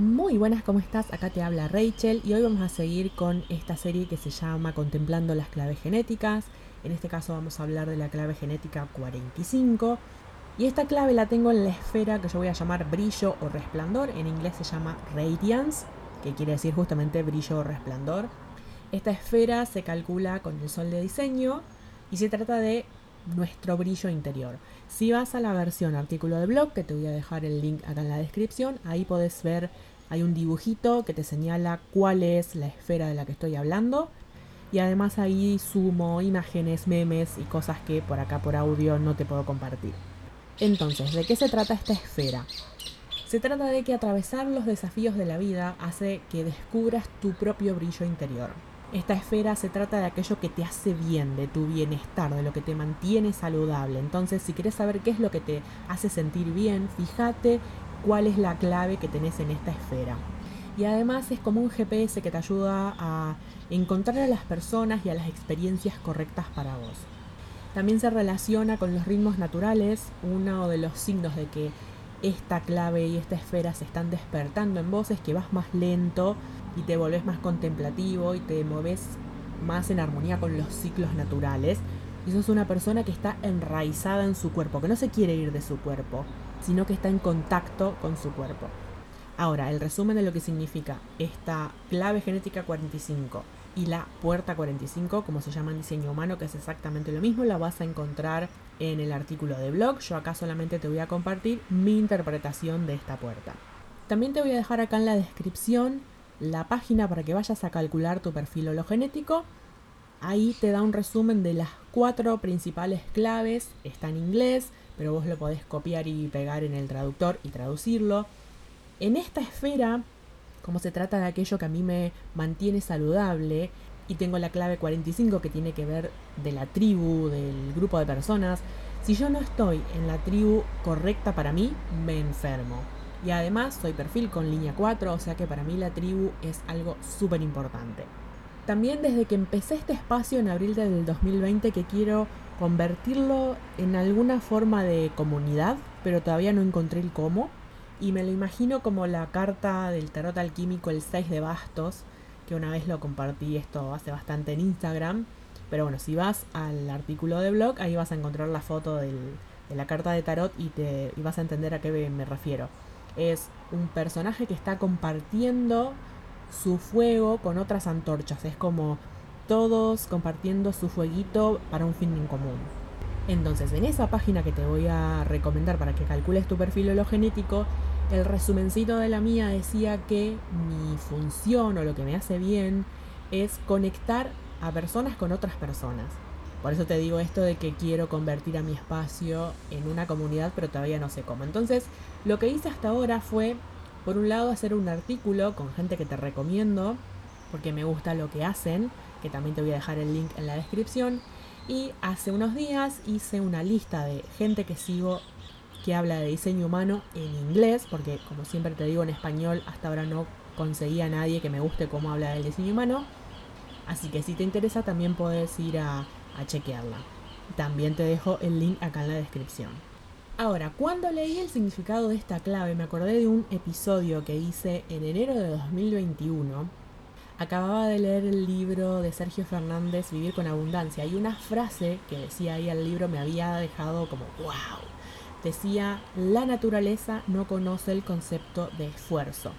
Muy buenas, ¿cómo estás? Acá te habla Rachel y hoy vamos a seguir con esta serie que se llama Contemplando las claves genéticas. En este caso vamos a hablar de la clave genética 45. Y esta clave la tengo en la esfera que yo voy a llamar brillo o resplandor. En inglés se llama radiance, que quiere decir justamente brillo o resplandor. Esta esfera se calcula con el sol de diseño y se trata de nuestro brillo interior. Si vas a la versión artículo de blog, que te voy a dejar el link acá en la descripción, ahí podés ver, hay un dibujito que te señala cuál es la esfera de la que estoy hablando. Y además ahí sumo imágenes, memes y cosas que por acá por audio no te puedo compartir. Entonces, ¿de qué se trata esta esfera? Se trata de que atravesar los desafíos de la vida hace que descubras tu propio brillo interior. Esta esfera se trata de aquello que te hace bien, de tu bienestar, de lo que te mantiene saludable. Entonces, si quieres saber qué es lo que te hace sentir bien, fíjate cuál es la clave que tenés en esta esfera. Y además es como un GPS que te ayuda a encontrar a las personas y a las experiencias correctas para vos. También se relaciona con los ritmos naturales, uno de los signos de que esta clave y esta esfera se están despertando en vos es que vas más lento, y te volvés más contemplativo y te mueves más en armonía con los ciclos naturales. Y sos una persona que está enraizada en su cuerpo, que no se quiere ir de su cuerpo, sino que está en contacto con su cuerpo. Ahora, el resumen de lo que significa esta clave genética 45 y la puerta 45, como se llama en diseño humano, que es exactamente lo mismo, la vas a encontrar en el artículo de blog. Yo acá solamente te voy a compartir mi interpretación de esta puerta. También te voy a dejar acá en la descripción la página para que vayas a calcular tu perfil hologenético. Ahí te da un resumen de las cuatro principales claves. Está en inglés, pero vos lo podés copiar y pegar en el traductor y traducirlo. En esta esfera, como se trata de aquello que a mí me mantiene saludable, y tengo la clave 45 que tiene que ver de la tribu, del grupo de personas, si yo no estoy en la tribu correcta para mí, me enfermo. Y además soy perfil con línea 4, o sea que para mí la tribu es algo súper importante. También desde que empecé este espacio en abril del 2020 que quiero convertirlo en alguna forma de comunidad, pero todavía no encontré el cómo. Y me lo imagino como la carta del tarot alquímico, el 6 de bastos, que una vez lo compartí esto hace bastante en Instagram. Pero bueno, si vas al artículo de blog, ahí vas a encontrar la foto de la carta de tarot y, te, y vas a entender a qué me refiero es un personaje que está compartiendo su fuego con otras antorchas. Es como todos compartiendo su fueguito para un fin en común. Entonces, en esa página que te voy a recomendar para que calcules tu perfil hologenético, el resumencito de la mía decía que mi función o lo que me hace bien es conectar a personas con otras personas. Por eso te digo esto de que quiero convertir a mi espacio en una comunidad, pero todavía no sé cómo. Entonces, lo que hice hasta ahora fue, por un lado, hacer un artículo con gente que te recomiendo, porque me gusta lo que hacen, que también te voy a dejar el link en la descripción. Y hace unos días hice una lista de gente que sigo que habla de diseño humano en inglés, porque como siempre te digo en español, hasta ahora no conseguí a nadie que me guste cómo habla del diseño humano. Así que si te interesa también puedes ir a a chequearla. También te dejo el link acá en la descripción. Ahora, cuando leí el significado de esta clave, me acordé de un episodio que hice en enero de 2021. Acababa de leer el libro de Sergio Fernández, Vivir con Abundancia, y una frase que decía ahí el libro me había dejado como wow. Decía, la naturaleza no conoce el concepto de esfuerzo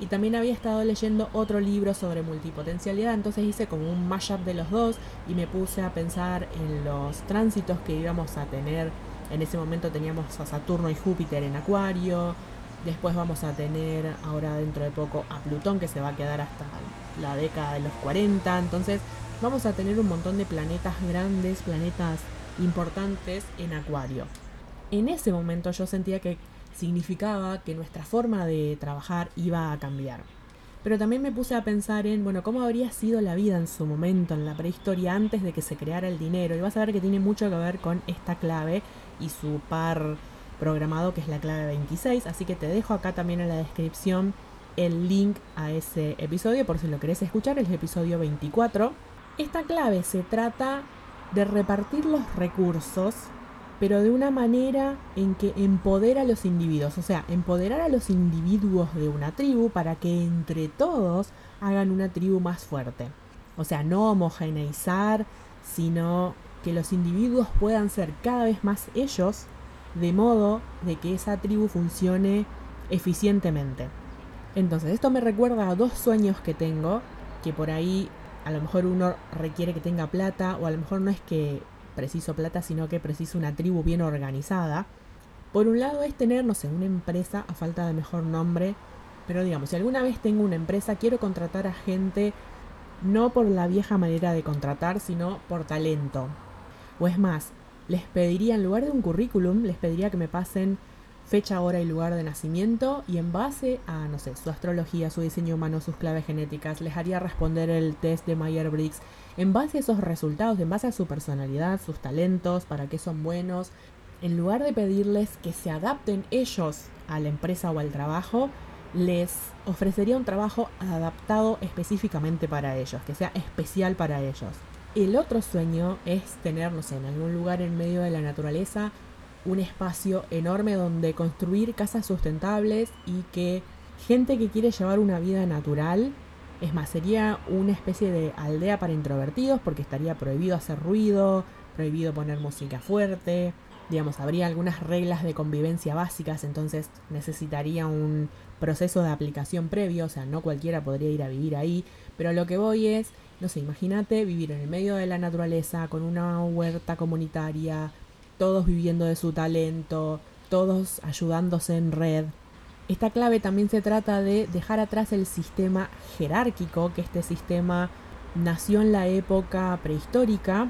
y también había estado leyendo otro libro sobre multipotencialidad, entonces hice como un mashup de los dos y me puse a pensar en los tránsitos que íbamos a tener. En ese momento teníamos a Saturno y Júpiter en Acuario, después vamos a tener ahora dentro de poco a Plutón que se va a quedar hasta la década de los 40, entonces vamos a tener un montón de planetas grandes, planetas importantes en Acuario. En ese momento yo sentía que significaba que nuestra forma de trabajar iba a cambiar. Pero también me puse a pensar en, bueno, cómo habría sido la vida en su momento, en la prehistoria, antes de que se creara el dinero. Y vas a ver que tiene mucho que ver con esta clave y su par programado, que es la clave 26. Así que te dejo acá también en la descripción el link a ese episodio, por si lo querés escuchar, el episodio 24. Esta clave se trata de repartir los recursos pero de una manera en que empodera a los individuos, o sea, empoderar a los individuos de una tribu para que entre todos hagan una tribu más fuerte. O sea, no homogeneizar, sino que los individuos puedan ser cada vez más ellos, de modo de que esa tribu funcione eficientemente. Entonces, esto me recuerda a dos sueños que tengo, que por ahí a lo mejor uno requiere que tenga plata, o a lo mejor no es que preciso plata, sino que preciso una tribu bien organizada. Por un lado es tener, no sé, una empresa, a falta de mejor nombre, pero digamos, si alguna vez tengo una empresa, quiero contratar a gente no por la vieja manera de contratar, sino por talento. O es más, les pediría en lugar de un currículum, les pediría que me pasen fecha, hora y lugar de nacimiento y en base a, no sé, su astrología, su diseño humano, sus claves genéticas, les haría responder el test de Myers-Briggs en base a esos resultados, en base a su personalidad, sus talentos, para qué son buenos, en lugar de pedirles que se adapten ellos a la empresa o al trabajo, les ofrecería un trabajo adaptado específicamente para ellos, que sea especial para ellos. El otro sueño es tener, no sé, en algún lugar en medio de la naturaleza, un espacio enorme donde construir casas sustentables y que gente que quiere llevar una vida natural, es más, sería una especie de aldea para introvertidos porque estaría prohibido hacer ruido, prohibido poner música fuerte, digamos, habría algunas reglas de convivencia básicas, entonces necesitaría un proceso de aplicación previo, o sea, no cualquiera podría ir a vivir ahí, pero lo que voy es, no sé, imagínate vivir en el medio de la naturaleza con una huerta comunitaria, todos viviendo de su talento, todos ayudándose en red. Esta clave también se trata de dejar atrás el sistema jerárquico, que este sistema nació en la época prehistórica,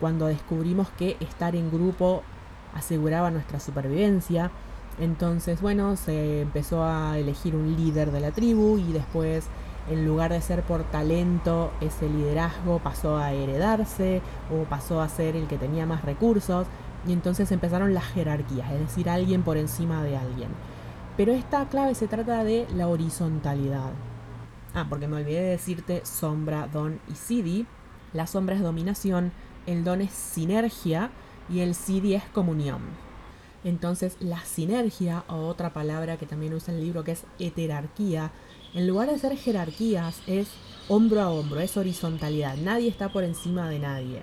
cuando descubrimos que estar en grupo aseguraba nuestra supervivencia. Entonces, bueno, se empezó a elegir un líder de la tribu y después, en lugar de ser por talento, ese liderazgo pasó a heredarse o pasó a ser el que tenía más recursos. Y entonces empezaron las jerarquías, es decir, alguien por encima de alguien. Pero esta clave se trata de la horizontalidad. Ah, porque me olvidé de decirte sombra, don y sidi. La sombra es dominación, el don es sinergia y el sidi es comunión. Entonces la sinergia, o otra palabra que también usa el libro que es heterarquía, en lugar de ser jerarquías es hombro a hombro, es horizontalidad, nadie está por encima de nadie.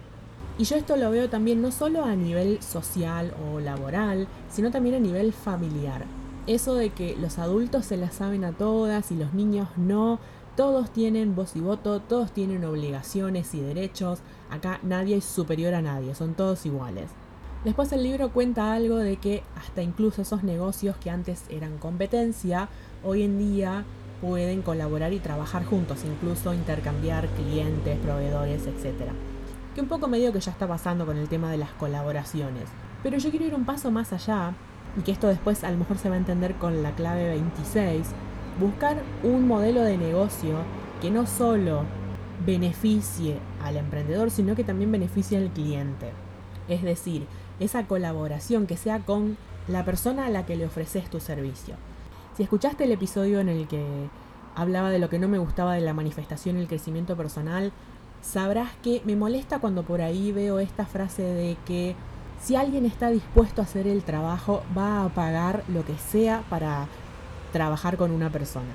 Y yo esto lo veo también no solo a nivel social o laboral, sino también a nivel familiar. Eso de que los adultos se las saben a todas y los niños no, todos tienen voz y voto, todos tienen obligaciones y derechos, acá nadie es superior a nadie, son todos iguales. Después el libro cuenta algo de que hasta incluso esos negocios que antes eran competencia, hoy en día pueden colaborar y trabajar juntos, incluso intercambiar clientes, proveedores, etc que un poco medio que ya está pasando con el tema de las colaboraciones. Pero yo quiero ir un paso más allá, y que esto después a lo mejor se va a entender con la clave 26, buscar un modelo de negocio que no solo beneficie al emprendedor, sino que también beneficie al cliente. Es decir, esa colaboración que sea con la persona a la que le ofreces tu servicio. Si escuchaste el episodio en el que hablaba de lo que no me gustaba de la manifestación y el crecimiento personal, sabrás que me molesta cuando por ahí veo esta frase de que si alguien está dispuesto a hacer el trabajo, va a pagar lo que sea para trabajar con una persona.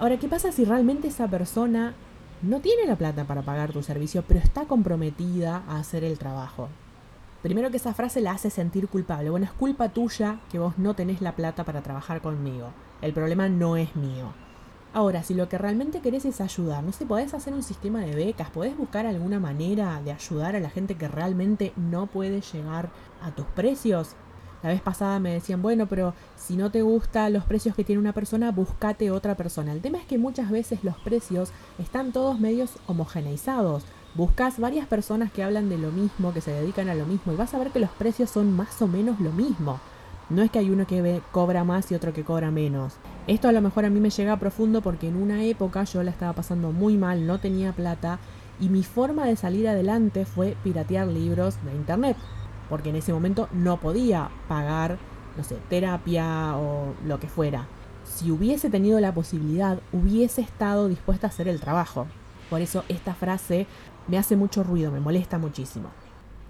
Ahora, ¿qué pasa si realmente esa persona no tiene la plata para pagar tu servicio, pero está comprometida a hacer el trabajo? Primero que esa frase la hace sentir culpable. Bueno, es culpa tuya que vos no tenés la plata para trabajar conmigo. El problema no es mío. Ahora, si lo que realmente querés es ayudar, no sé, podés hacer un sistema de becas, podés buscar alguna manera de ayudar a la gente que realmente no puede llegar a tus precios. La vez pasada me decían, bueno, pero si no te gustan los precios que tiene una persona, búscate otra persona. El tema es que muchas veces los precios están todos medios homogeneizados. Buscas varias personas que hablan de lo mismo, que se dedican a lo mismo, y vas a ver que los precios son más o menos lo mismo. No es que hay uno que cobra más y otro que cobra menos. Esto a lo mejor a mí me llega profundo porque en una época yo la estaba pasando muy mal, no tenía plata y mi forma de salir adelante fue piratear libros de internet. Porque en ese momento no podía pagar, no sé, terapia o lo que fuera. Si hubiese tenido la posibilidad, hubiese estado dispuesta a hacer el trabajo. Por eso esta frase me hace mucho ruido, me molesta muchísimo.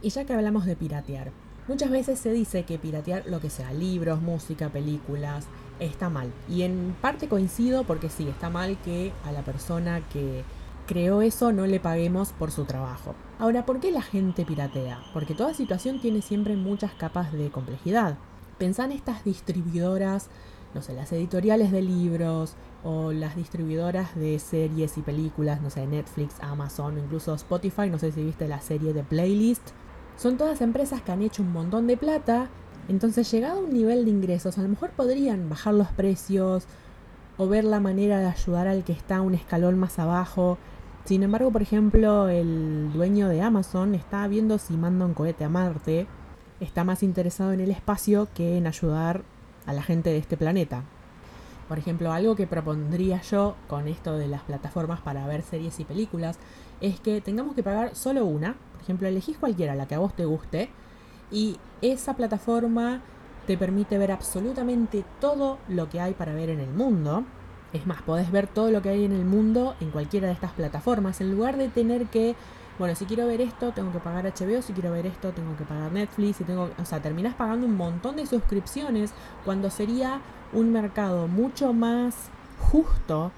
Y ya que hablamos de piratear, Muchas veces se dice que piratear lo que sea, libros, música, películas, está mal. Y en parte coincido porque sí, está mal que a la persona que creó eso no le paguemos por su trabajo. Ahora, ¿por qué la gente piratea? Porque toda situación tiene siempre muchas capas de complejidad. Pensá en estas distribuidoras, no sé, las editoriales de libros o las distribuidoras de series y películas, no sé, Netflix, Amazon, incluso Spotify, no sé si viste la serie de Playlist. Son todas empresas que han hecho un montón de plata, entonces llegado a un nivel de ingresos, a lo mejor podrían bajar los precios o ver la manera de ayudar al que está un escalón más abajo, sin embargo, por ejemplo, el dueño de Amazon está viendo si manda un cohete a Marte. Está más interesado en el espacio que en ayudar a la gente de este planeta. Por ejemplo, algo que propondría yo con esto de las plataformas para ver series y películas es que tengamos que pagar solo una. Por ejemplo, elegís cualquiera, la que a vos te guste, y esa plataforma te permite ver absolutamente todo lo que hay para ver en el mundo. Es más, podés ver todo lo que hay en el mundo en cualquiera de estas plataformas, en lugar de tener que, bueno, si quiero ver esto, tengo que pagar HBO, si quiero ver esto, tengo que pagar Netflix, y tengo, o sea, terminás pagando un montón de suscripciones cuando sería un mercado mucho más justo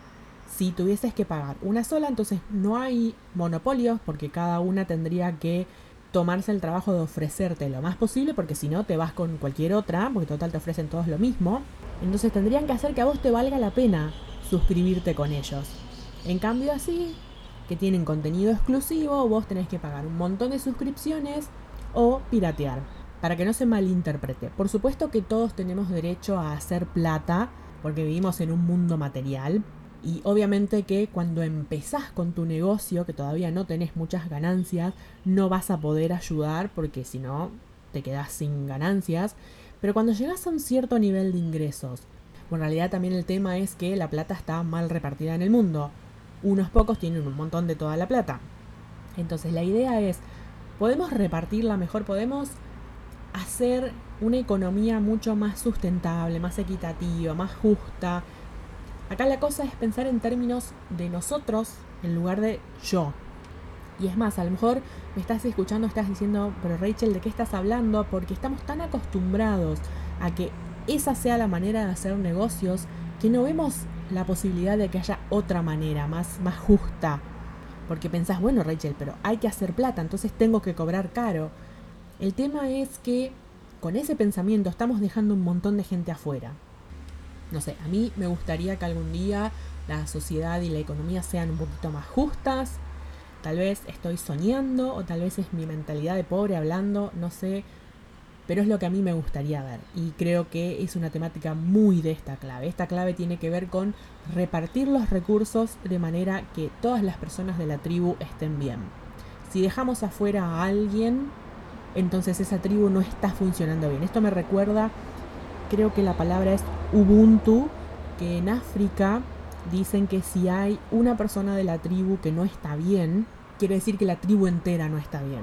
si tuvieses que pagar una sola, entonces no hay monopolios porque cada una tendría que tomarse el trabajo de ofrecerte lo más posible porque si no te vas con cualquier otra, porque total te ofrecen todos lo mismo. Entonces tendrían que hacer que a vos te valga la pena suscribirte con ellos. En cambio así, que tienen contenido exclusivo, vos tenés que pagar un montón de suscripciones o piratear, para que no se malinterprete. Por supuesto que todos tenemos derecho a hacer plata, porque vivimos en un mundo material, y obviamente que cuando empezás con tu negocio, que todavía no tenés muchas ganancias, no vas a poder ayudar porque si no te quedás sin ganancias. Pero cuando llegas a un cierto nivel de ingresos, bueno, en realidad también el tema es que la plata está mal repartida en el mundo. Unos pocos tienen un montón de toda la plata. Entonces la idea es, podemos repartirla mejor, podemos hacer una economía mucho más sustentable, más equitativa, más justa. Acá la cosa es pensar en términos de nosotros en lugar de yo. Y es más, a lo mejor me estás escuchando, estás diciendo, pero Rachel, ¿de qué estás hablando? Porque estamos tan acostumbrados a que esa sea la manera de hacer negocios, que no vemos la posibilidad de que haya otra manera, más, más justa. Porque pensás, bueno Rachel, pero hay que hacer plata, entonces tengo que cobrar caro. El tema es que con ese pensamiento estamos dejando un montón de gente afuera. No sé, a mí me gustaría que algún día la sociedad y la economía sean un poquito más justas. Tal vez estoy soñando o tal vez es mi mentalidad de pobre hablando, no sé pero es lo que a mí me gustaría ver y creo que es una temática muy de esta clave. Esta clave tiene que ver con repartir los recursos de manera que todas las personas de la tribu estén bien. Si dejamos afuera a alguien, entonces esa tribu no está funcionando bien. Esto me recuerda, creo que la palabra es Ubuntu, que en África dicen que si hay una persona de la tribu que no está bien, quiere decir que la tribu entera no está bien.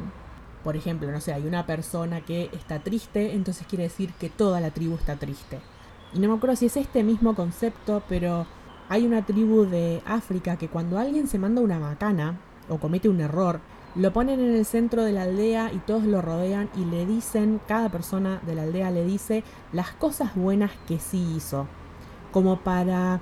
Por ejemplo, no sé, hay una persona que está triste, entonces quiere decir que toda la tribu está triste. Y no me acuerdo si es este mismo concepto, pero hay una tribu de África que cuando alguien se manda una macana o comete un error, lo ponen en el centro de la aldea y todos lo rodean y le dicen, cada persona de la aldea le dice las cosas buenas que sí hizo. Como para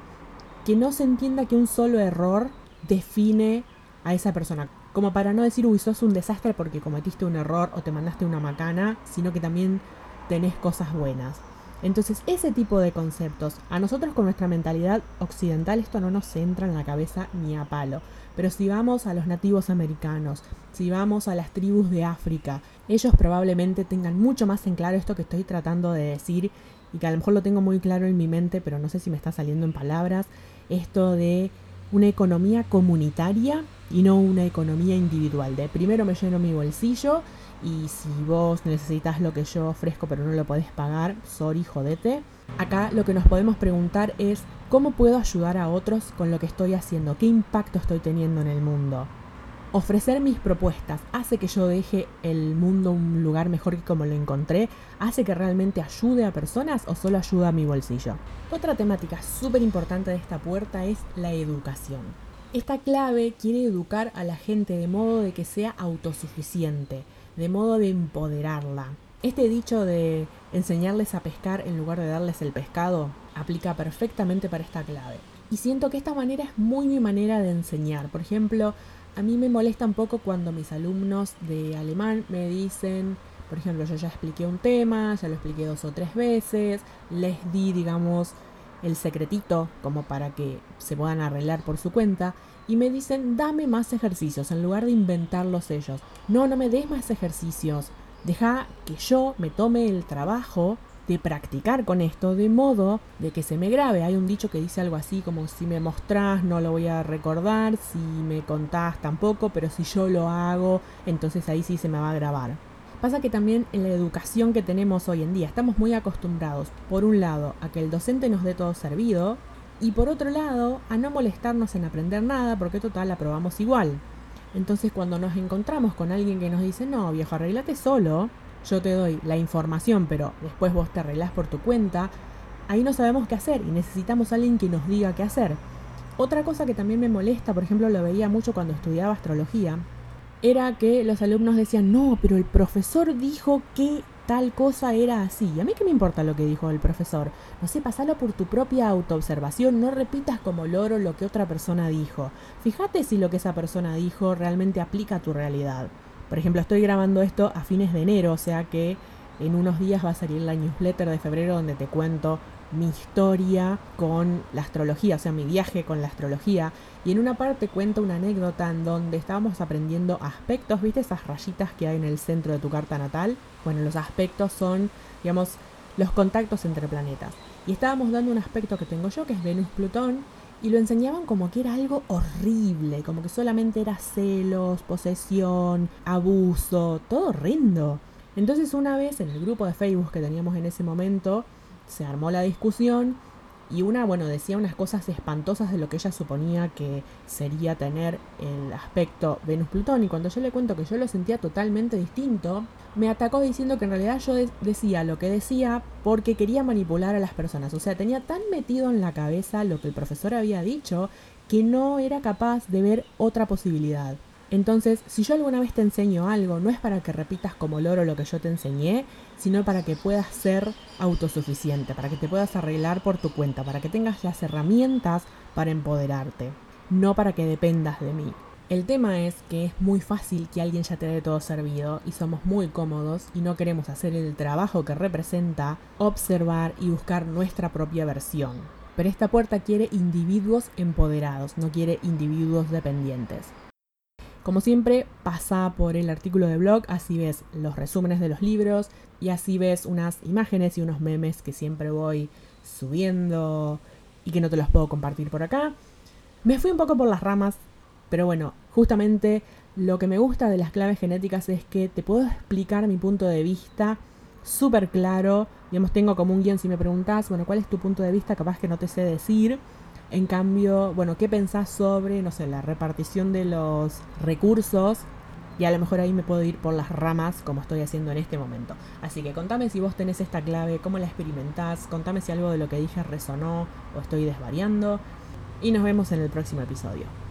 que no se entienda que un solo error define a esa persona como para no decir, uy, sos un desastre porque cometiste un error o te mandaste una macana, sino que también tenés cosas buenas. Entonces, ese tipo de conceptos, a nosotros con nuestra mentalidad occidental esto no nos entra en la cabeza ni a palo. Pero si vamos a los nativos americanos, si vamos a las tribus de África, ellos probablemente tengan mucho más en claro esto que estoy tratando de decir y que a lo mejor lo tengo muy claro en mi mente, pero no sé si me está saliendo en palabras, esto de una economía comunitaria y no una economía individual. De primero me lleno mi bolsillo y si vos necesitas lo que yo ofrezco pero no lo podés pagar, sorry, jodete. Acá lo que nos podemos preguntar es cómo puedo ayudar a otros con lo que estoy haciendo, qué impacto estoy teniendo en el mundo. Ofrecer mis propuestas hace que yo deje el mundo un lugar mejor que como lo encontré, hace que realmente ayude a personas o solo ayuda a mi bolsillo. Otra temática súper importante de esta puerta es la educación. Esta clave quiere educar a la gente de modo de que sea autosuficiente, de modo de empoderarla. Este dicho de enseñarles a pescar en lugar de darles el pescado aplica perfectamente para esta clave. Y siento que esta manera es muy mi manera de enseñar. Por ejemplo, a mí me molesta un poco cuando mis alumnos de alemán me dicen, por ejemplo, yo ya expliqué un tema, ya lo expliqué dos o tres veces, les di, digamos, el secretito como para que se puedan arreglar por su cuenta y me dicen, dame más ejercicios en lugar de inventarlos ellos. No, no me des más ejercicios. Deja que yo me tome el trabajo de practicar con esto de modo de que se me grabe. Hay un dicho que dice algo así como si me mostrás no lo voy a recordar, si me contás tampoco, pero si yo lo hago, entonces ahí sí se me va a grabar. Pasa que también en la educación que tenemos hoy en día estamos muy acostumbrados, por un lado, a que el docente nos dé todo servido y por otro lado, a no molestarnos en aprender nada porque total aprobamos igual. Entonces cuando nos encontramos con alguien que nos dice, no, viejo, arreglate solo, yo te doy la información, pero después vos te arreglás por tu cuenta, ahí no sabemos qué hacer y necesitamos a alguien que nos diga qué hacer. Otra cosa que también me molesta, por ejemplo, lo veía mucho cuando estudiaba astrología, era que los alumnos decían, no, pero el profesor dijo que tal cosa era así. ¿Y a mí qué me importa lo que dijo el profesor? No sé, pasalo por tu propia autoobservación, no repitas como loro lo que otra persona dijo. Fíjate si lo que esa persona dijo realmente aplica a tu realidad. Por ejemplo, estoy grabando esto a fines de enero, o sea que en unos días va a salir la newsletter de febrero donde te cuento mi historia con la astrología, o sea, mi viaje con la astrología. Y en una parte cuento una anécdota en donde estábamos aprendiendo aspectos, ¿viste? Esas rayitas que hay en el centro de tu carta natal. Bueno, los aspectos son, digamos, los contactos entre planetas. Y estábamos dando un aspecto que tengo yo, que es Venus-Plutón, y lo enseñaban como que era algo horrible, como que solamente era celos, posesión, abuso, todo horrendo. Entonces una vez en el grupo de Facebook que teníamos en ese momento, se armó la discusión y una, bueno, decía unas cosas espantosas de lo que ella suponía que sería tener el aspecto Venus-Plutón. Y cuando yo le cuento que yo lo sentía totalmente distinto, me atacó diciendo que en realidad yo decía lo que decía porque quería manipular a las personas. O sea, tenía tan metido en la cabeza lo que el profesor había dicho que no era capaz de ver otra posibilidad. Entonces, si yo alguna vez te enseño algo, no es para que repitas como loro lo que yo te enseñé, sino para que puedas ser autosuficiente, para que te puedas arreglar por tu cuenta, para que tengas las herramientas para empoderarte, no para que dependas de mí. El tema es que es muy fácil que alguien ya te dé todo servido y somos muy cómodos y no queremos hacer el trabajo que representa observar y buscar nuestra propia versión. Pero esta puerta quiere individuos empoderados, no quiere individuos dependientes. Como siempre, pasa por el artículo de blog, así ves los resúmenes de los libros y así ves unas imágenes y unos memes que siempre voy subiendo y que no te los puedo compartir por acá. Me fui un poco por las ramas, pero bueno, justamente lo que me gusta de las claves genéticas es que te puedo explicar mi punto de vista súper claro. Digamos, tengo como un guion si me preguntas, bueno, ¿cuál es tu punto de vista? Capaz que no te sé decir. En cambio, bueno, ¿qué pensás sobre, no sé, la repartición de los recursos? Y a lo mejor ahí me puedo ir por las ramas como estoy haciendo en este momento. Así que contame si vos tenés esta clave, cómo la experimentás, contame si algo de lo que dije resonó o estoy desvariando. Y nos vemos en el próximo episodio.